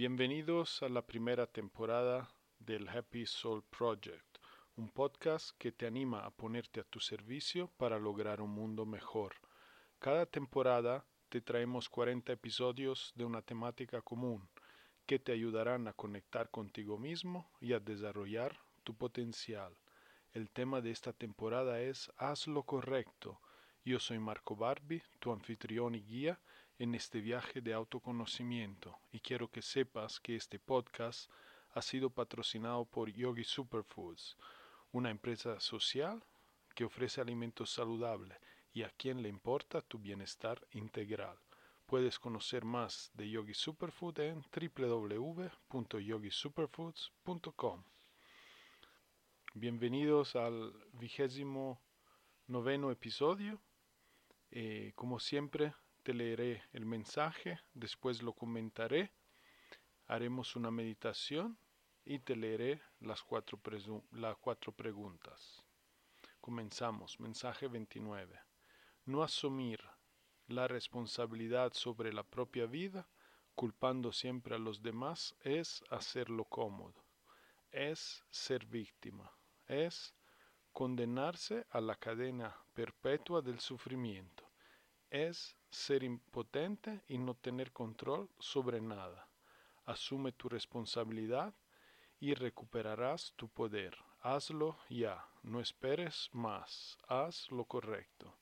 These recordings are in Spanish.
Bienvenidos a la primera temporada del Happy Soul Project, un podcast que te anima a ponerte a tu servicio para lograr un mundo mejor. Cada temporada te traemos 40 episodios de una temática común que te ayudarán a conectar contigo mismo y a desarrollar tu potencial. El tema de esta temporada es Haz lo correcto. Yo soy Marco Barbi, tu anfitrión y guía en este viaje de autoconocimiento y quiero que sepas que este podcast ha sido patrocinado por Yogi Superfoods, una empresa social que ofrece alimentos saludables y a quien le importa tu bienestar integral. Puedes conocer más de Yogi Superfood en www.yogisuperfoods.com. Bienvenidos al vigésimo noveno episodio. Eh, como siempre, te leeré el mensaje, después lo comentaré, haremos una meditación y te leeré las cuatro, las cuatro preguntas. Comenzamos. Mensaje 29. No asumir la responsabilidad sobre la propia vida, culpando siempre a los demás, es hacerlo cómodo, es ser víctima, es condenarse a la cadena perpetua del sufrimiento, es ser impotente y no tener control sobre nada. Asume tu responsabilidad y recuperarás tu poder. Hazlo ya, no esperes más, haz lo correcto.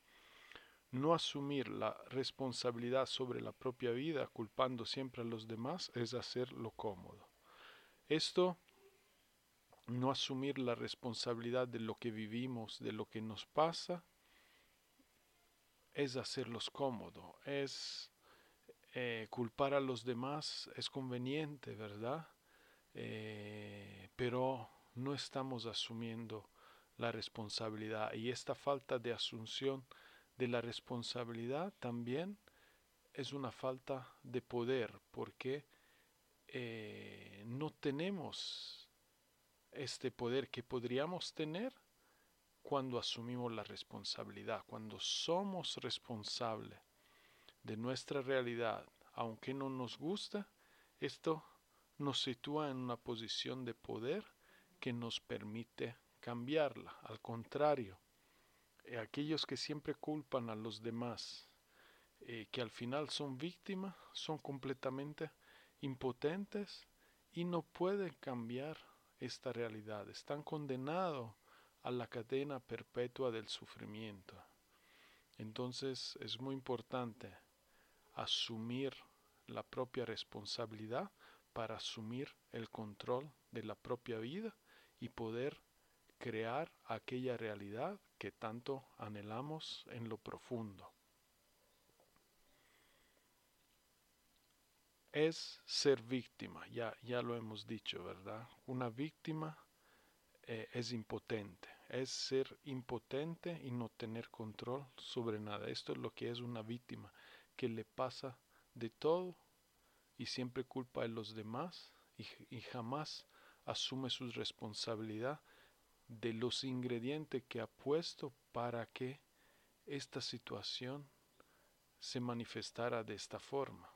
No asumir la responsabilidad sobre la propia vida culpando siempre a los demás es hacerlo cómodo. Esto, no asumir la responsabilidad de lo que vivimos, de lo que nos pasa, es hacerlos cómodo, es eh, culpar a los demás, es conveniente, ¿verdad? Eh, pero no estamos asumiendo la responsabilidad y esta falta de asunción de la responsabilidad también es una falta de poder porque eh, no tenemos este poder que podríamos tener cuando asumimos la responsabilidad, cuando somos responsables de nuestra realidad, aunque no nos gusta, esto nos sitúa en una posición de poder que nos permite cambiarla. Al contrario, eh, aquellos que siempre culpan a los demás, eh, que al final son víctimas, son completamente impotentes y no pueden cambiar esta realidad. Están condenados a la cadena perpetua del sufrimiento. Entonces es muy importante asumir la propia responsabilidad para asumir el control de la propia vida y poder crear aquella realidad que tanto anhelamos en lo profundo. Es ser víctima, ya, ya lo hemos dicho, ¿verdad? Una víctima eh, es impotente, es ser impotente y no tener control sobre nada. Esto es lo que es una víctima, que le pasa de todo y siempre culpa a los demás y, jamás asume su responsabilidad de los ingredientes que ha puesto para que esta situación se manifestara de esta forma.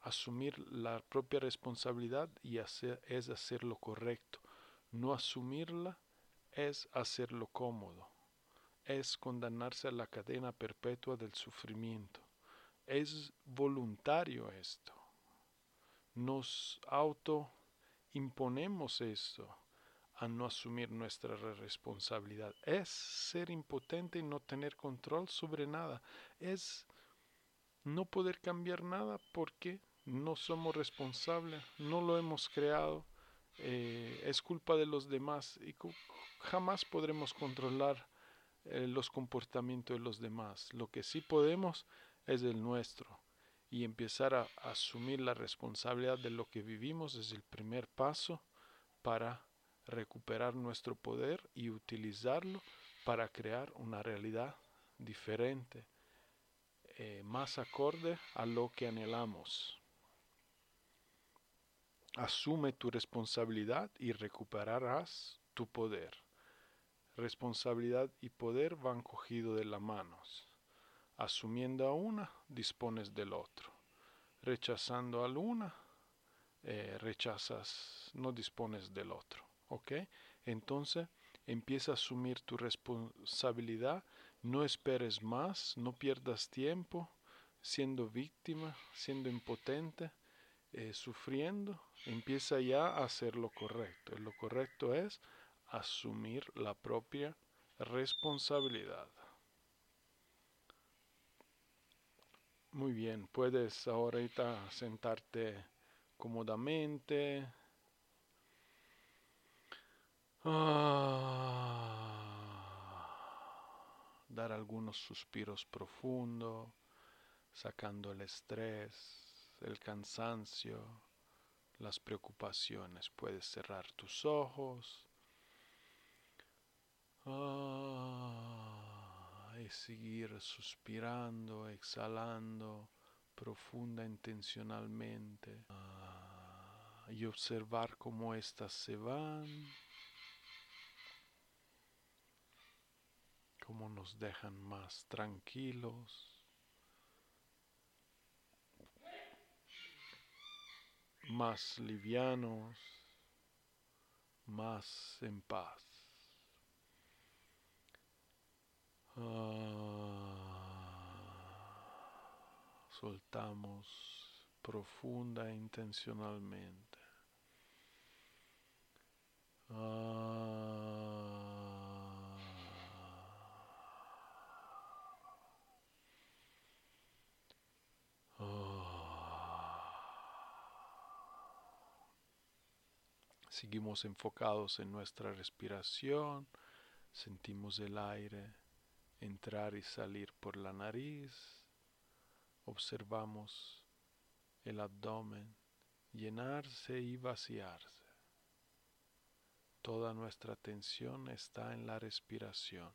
Asumir la propia responsabilidad y es hacer lo correcto. No asumirla es hacerlo cómodo. Es condenarse a la cadena perpetua del sufrimiento. Es voluntario esto. Nos auto imponemos esto a no asumir nuestra responsabilidad. Es ser impotente y no tener control sobre nada. Es no poder cambiar nada porque no somos responsables, no lo hemos creado, eh, es culpa de los demás y jamás podremos controlar eh, los comportamientos de los demás. Lo que sí podemos es el nuestro. y empezar a asumir la responsabilidad de lo que vivimos es el primer paso para recuperar nuestro poder y utilizarlo para crear una realidad diferente, eh, más acorde a lo que anhelamos. Asume tu responsabilidad y recuperarás tu poder. Responsabilidad y poder van cogidos de las manos. Asumiendo a una, dispones del otro. Rechazando a una, eh, rechazas, no dispones del otro. ¿Ok? Entonces, empieza a asumir tu responsabilidad, no esperes más, no pierdas tiempo siendo víctima, siendo impotente, eh, sufriendo, empieza ya a hacer lo correcto. Lo correcto es asumir la propia responsabilidad. Muy bien, puedes ahorita sentarte cómodamente. Ah, dar algunos suspiros profundos, sacando el estrés, el cansancio, las preocupaciones. Puedes cerrar tus ojos. Ah, y seguir suspirando, exhalando profunda intencionalmente ah, y observar cómo éstas se van, cómo nos dejan más tranquilos, más livianos, más en paz. Ah, soltamos profunda e intencionalmente. Ah, Seguimos enfocados en nuestra respiración, sentimos el aire entrar y salir por la nariz, observamos el abdomen llenarse y vaciarse. Toda nuestra atención está en la respiración,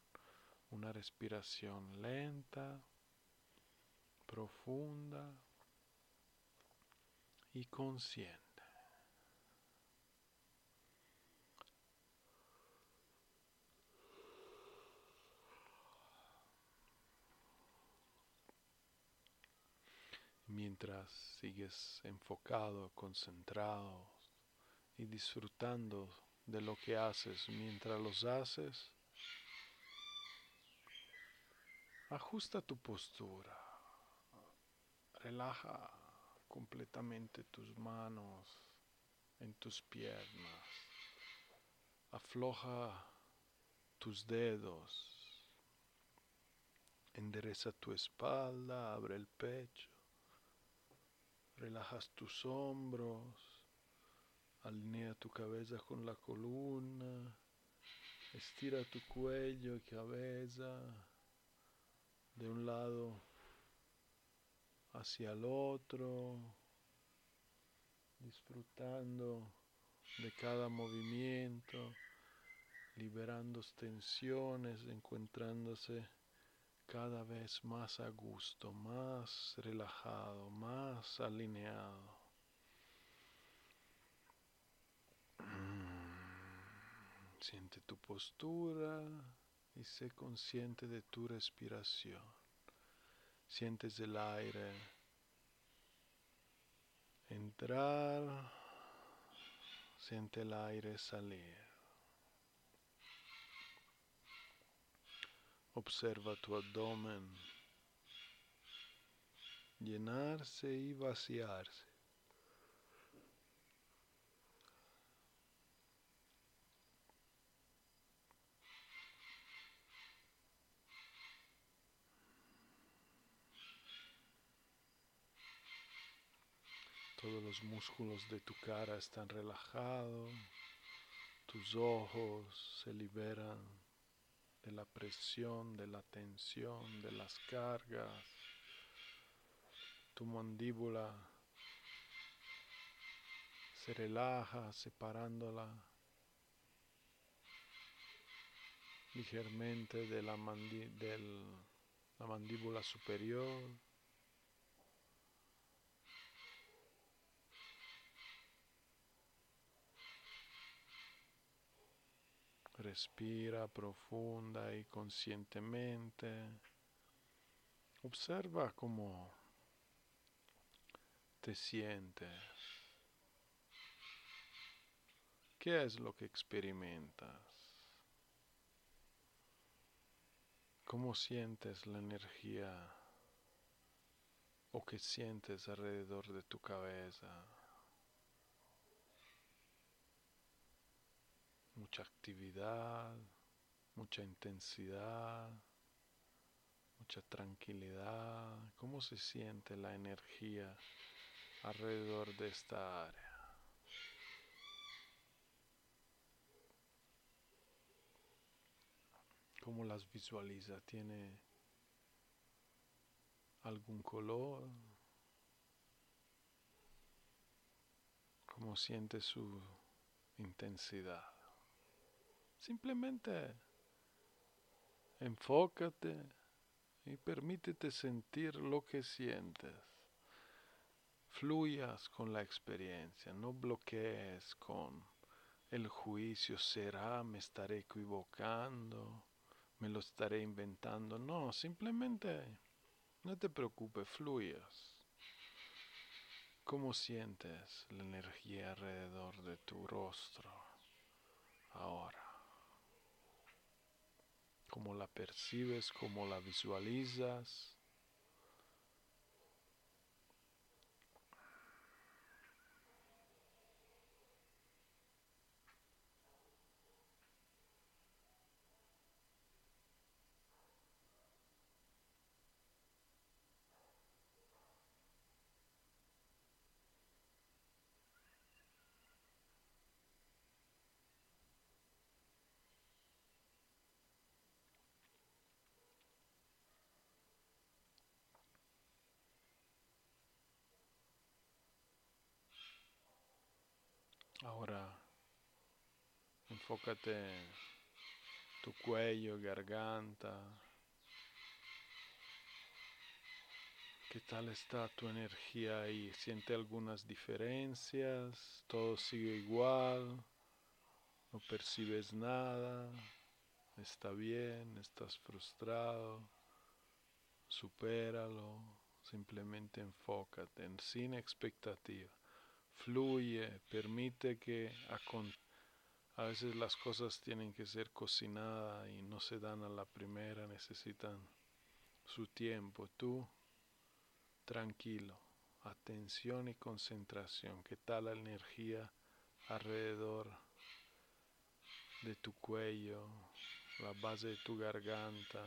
una respiración lenta, profunda y consciente. Mientras sigues enfocado, concentrado y disfrutando de lo que haces. Mientras los haces, ajusta tu postura, relaja completamente tus manos en tus piernas, afloja tus dedos, endereza tu espalda, abre el pecho Relajas tus hombros, alinea tu cabeza con la columna, estira tu cuello y cabeza de un lado hacia el otro, disfrutando de cada movimiento, liberando tensiones, encontrándose cada vez más a gusto, más relajado, más alineado. Mm, siente tu postura y sé consciente de tu respiración. Sientes el aire entrar, siente el aire salir. Observa tu abdomen. Llenarse y vaciarse. Todos los músculos de tu cara están relajados, tus ojos se liberan de la presión, de la tensión, de las cargas. tu mandíbula se relaja separándola ligeramente de la, la mandíbula superior. Respira profunda y conscientemente. Observa cómo te sientes. ¿Qué es lo que experimentas? ¿Cómo sientes la energía o qué sientes alrededor de tu cabeza? Mucha actividad, mucha intensidad mucha tranquilidad. ¿Cómo se siente la energía alrededor de esta área? ¿Cómo las visualiza? ¿Tiene algún color? ¿Cómo siente su intensidad? Simplemente enfócate y permítete sentir lo que sientes. Fluyas con la experiencia, no bloquees con el juicio, será, me estaré equivocando, me lo estaré inventando. No, simplemente no te preocupes, fluyas. ¿Cómo sientes la energía alrededor de tu rostro ahora? Cómo la percibes, cómo la visualizas. Ahora enfócate en tu cuello, garganta. ¿Qué tal está tu energía ahí? ¿Siente algunas diferencias? ¿Todo sigue igual? ¿No percibes nada? ¿Está bien? ¿Estás frustrado? Supéralo. Simplemente enfócate en sin expectativa fluye, permite que a veces las cosas tienen que ser cocinadas y no se dan a la primera, necesitan su tiempo. Tú, tranquilo, atención y concentración. ¿Qué tal la energía alrededor de tu cuello, la base de tu garganta?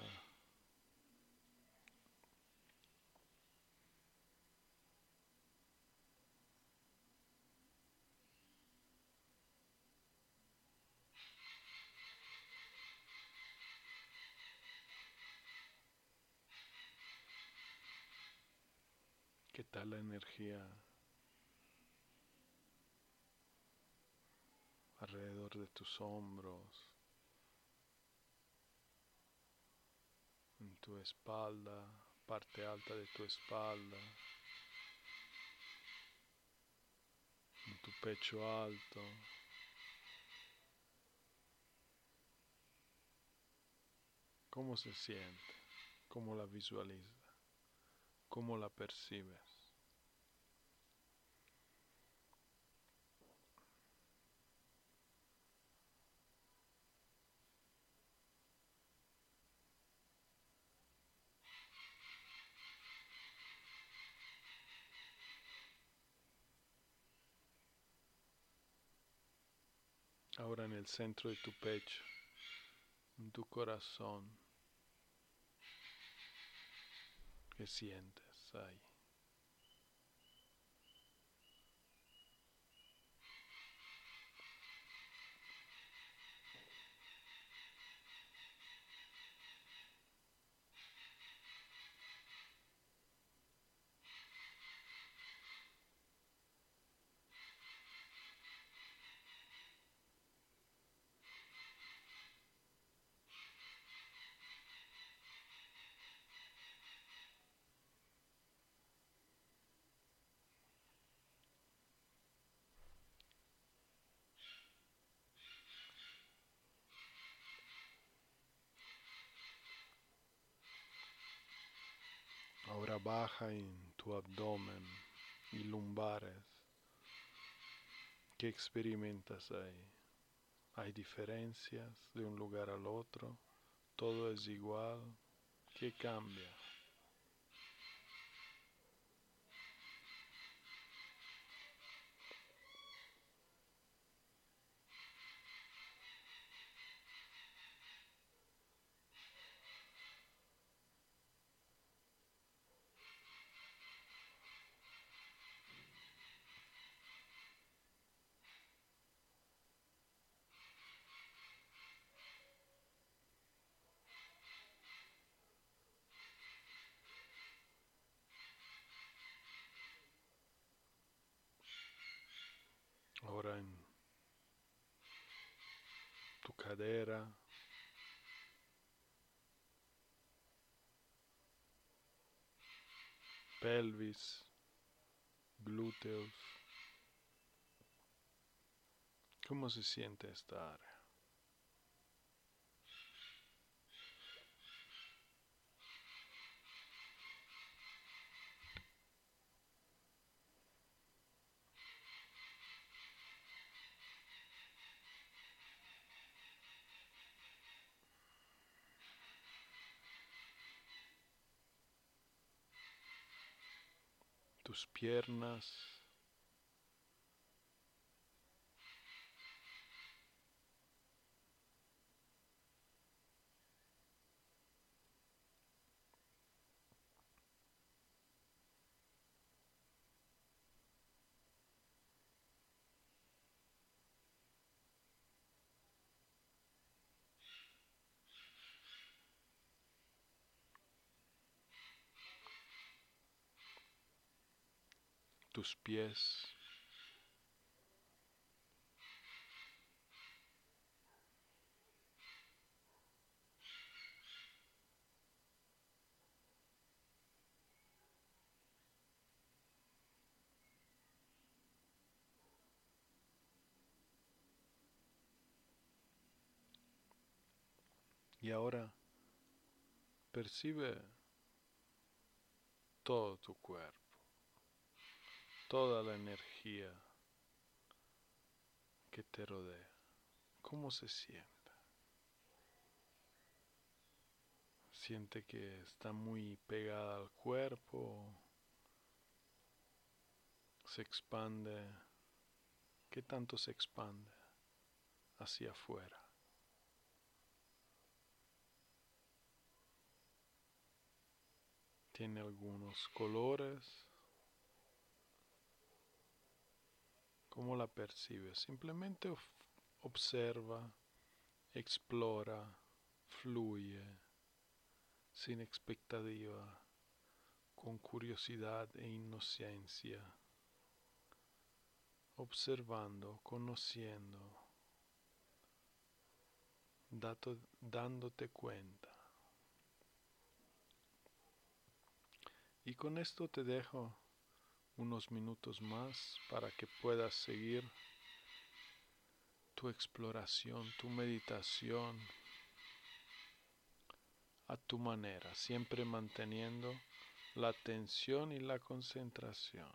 ¿Qué tal la energía alrededor de tus hombros, en tu espalda, parte alta de tu espalda, en tu pecho alto? ¿Cómo se siente? ¿Cómo la visualiza? ¿Cómo la percibes? Ahora en el centro de tu pecho, en tu corazón. ¿Qué sientes ahí? Baja en tu abdomen y lumbares. ¿Qué experimentas ahí? ¿Hay diferencias de un lugar al otro? ¿Todo es igual? ¿Qué cambia? Ahora en tu cadera. Pelvis, glúteos. ¿Cómo se siente esta área? Piernas. Pies. Y ahora percibe todo tu cuerpo toda la energía que te rodea. ¿Cómo se siente? Siente que está muy pegada al cuerpo, se expande. ¿Qué tanto se expande hacia afuera? Tiene algunos colores ¿Cómo la percibes? Simplemente observa, explora, fluye, sin expectativa, con curiosidad e inocencia, observando, conociendo, dándote cuenta. Y con esto te dejo unos minutos más para que puedas seguir tu exploración, tu meditación a tu manera, siempre manteniendo la atención y la concentración.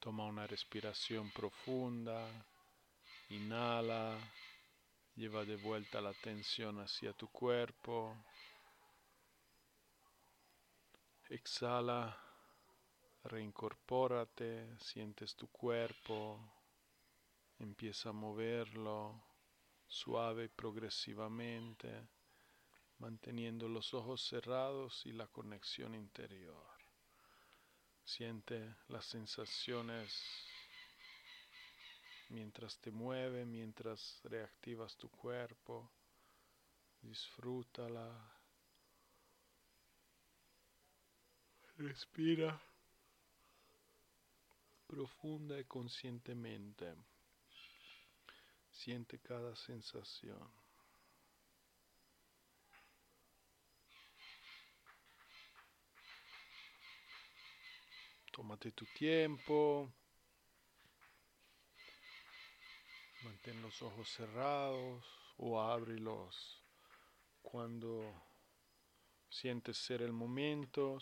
Toma una respiración profunda. Inhala. Lleva de vuelta la atención hacia tu cuerpo. Exhala. Reincorpórate. Sientes tu cuerpo. Empieza a moverlo suave y progresivamente, manteniendo los ojos cerrados y la conexión interior. Siente las sensaciones mientras te mueve, mientras reactivas tu cuerpo. Disfrútala. Respira profunda y conscientemente. Siente cada sensación. Tómate tu tiempo. Mantén los ojos cerrados o ábrilos cuando sientes ser el momento.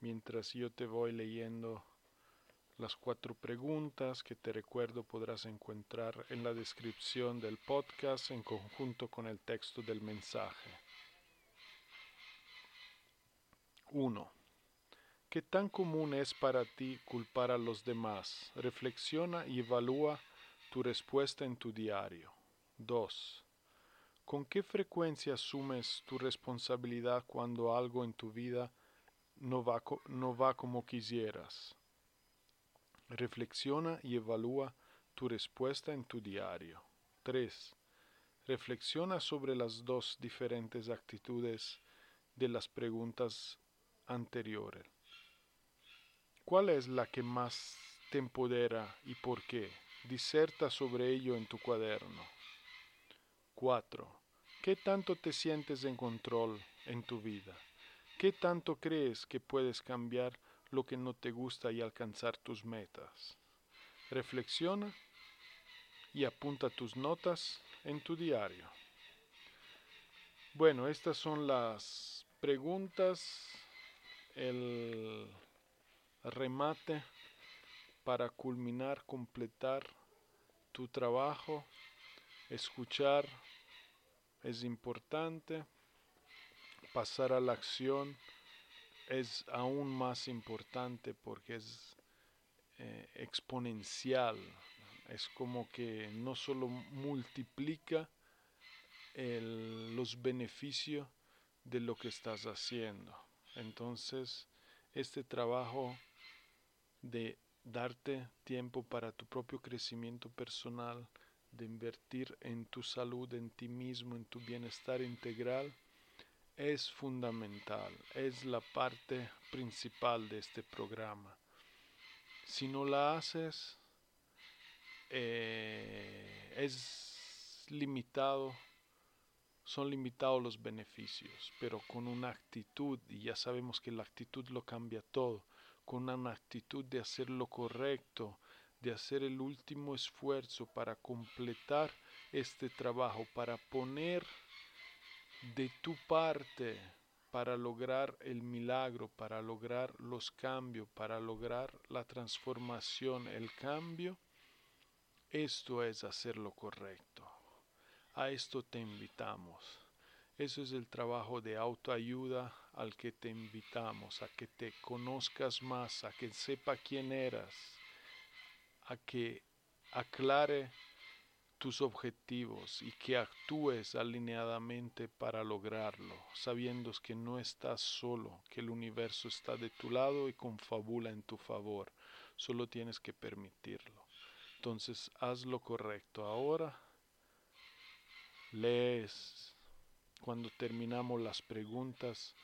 Mientras yo te voy leyendo las cuatro preguntas que te recuerdo podrás encontrar en la descripción del podcast en conjunto con el texto del mensaje. 1. ¿Qué tan común es para ti culpar a los demás? Reflexiona y evalúa tu respuesta en tu diario. 2. ¿Con qué frecuencia asumes tu responsabilidad cuando algo en tu vida no va, no va como quisieras? Reflexiona y evalúa tu respuesta en tu diario. 3. Reflexiona sobre las dos diferentes actitudes de las preguntas anteriores. ¿Cuál es la que más te empodera y por qué? Diserta sobre ello en tu cuaderno. 4. ¿Qué tanto te sientes en control en tu vida? ¿Qué tanto crees que puedes cambiar lo que no te gusta y alcanzar tus metas. Reflexiona y apunta tus notas en tu diario. Bueno, estas son las preguntas, el remate para culminar, completar tu trabajo. Escuchar es importante, pasar a la acción es aún más importante porque es eh, exponencial. Es como que no solo multiplica los beneficios de lo que estás haciendo. Entonces, este trabajo de darte tiempo para tu propio crecimiento personal, de invertir en tu salud, en ti mismo, en tu bienestar integral, es fundamental, es la parte principal de este programa. Si no la haces, eh, es limitado, son limitados los beneficios, pero con una actitud, y ya sabemos que la actitud lo cambia todo, con una actitud de hacer lo correcto, de hacer el último esfuerzo para completar este trabajo, para poner de tu parte para lograr el milagro, para lograr los cambios, para lograr la transformación, el cambio, esto es hacer lo correcto. A esto te invitamos. Eso es el trabajo de autoayuda al que te invitamos, a que te conozcas más, a que sepa quién eras, a que aclare tus objetivos y que actúes alineadamente para lograrlo, sabiendo que no estás solo, que el universo está de tu lado y confabula en tu favor. Solo tienes que permitirlo. Entonces haz lo correcto. Ahora lees cuando terminamos las preguntas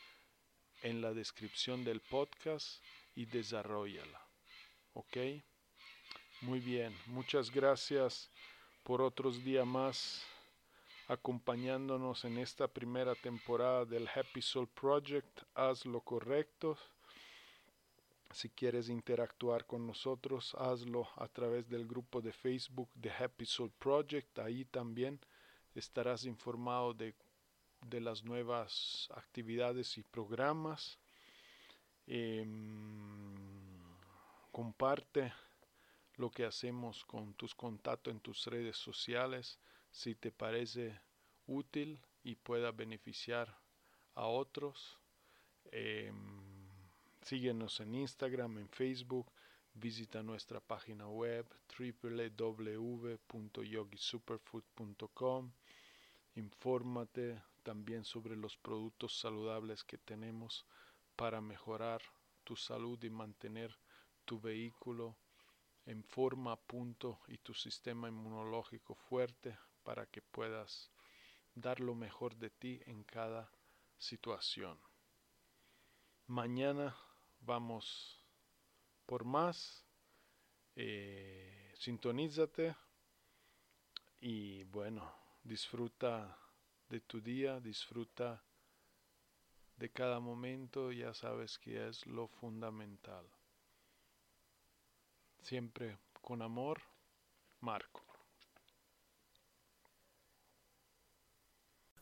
en la descripción del podcast y desarrollala. ¿Ok? Muy bien. Muchas gracias por otros días más acompañándonos en esta primera temporada del Happy Soul Project. Haz lo correcto. Si quieres interactuar con nosotros, hazlo a través del grupo de Facebook de Happy Soul Project. Ahí también estarás informado de, de las nuevas actividades y programas. Em, comparte lo que hacemos con tus contactos en tus redes sociales si te parece útil y pueda beneficiar a otros. Em, síguenos en Instagram, en Facebook, visita nuestra página web www.yogisuperfood.com. Infórmate también sobre los productos saludables que tenemos para mejorar tu salud y mantener tu vehículo en forma, punto y tu sistema inmunológico fuerte para que puedas dar lo mejor de ti en cada situación. Mañana vamos por más. Eh, sintonízate y bueno, disfruta de tu día, disfruta de cada momento, ya sabes que es lo fundamental. Siempre con amor, Marco.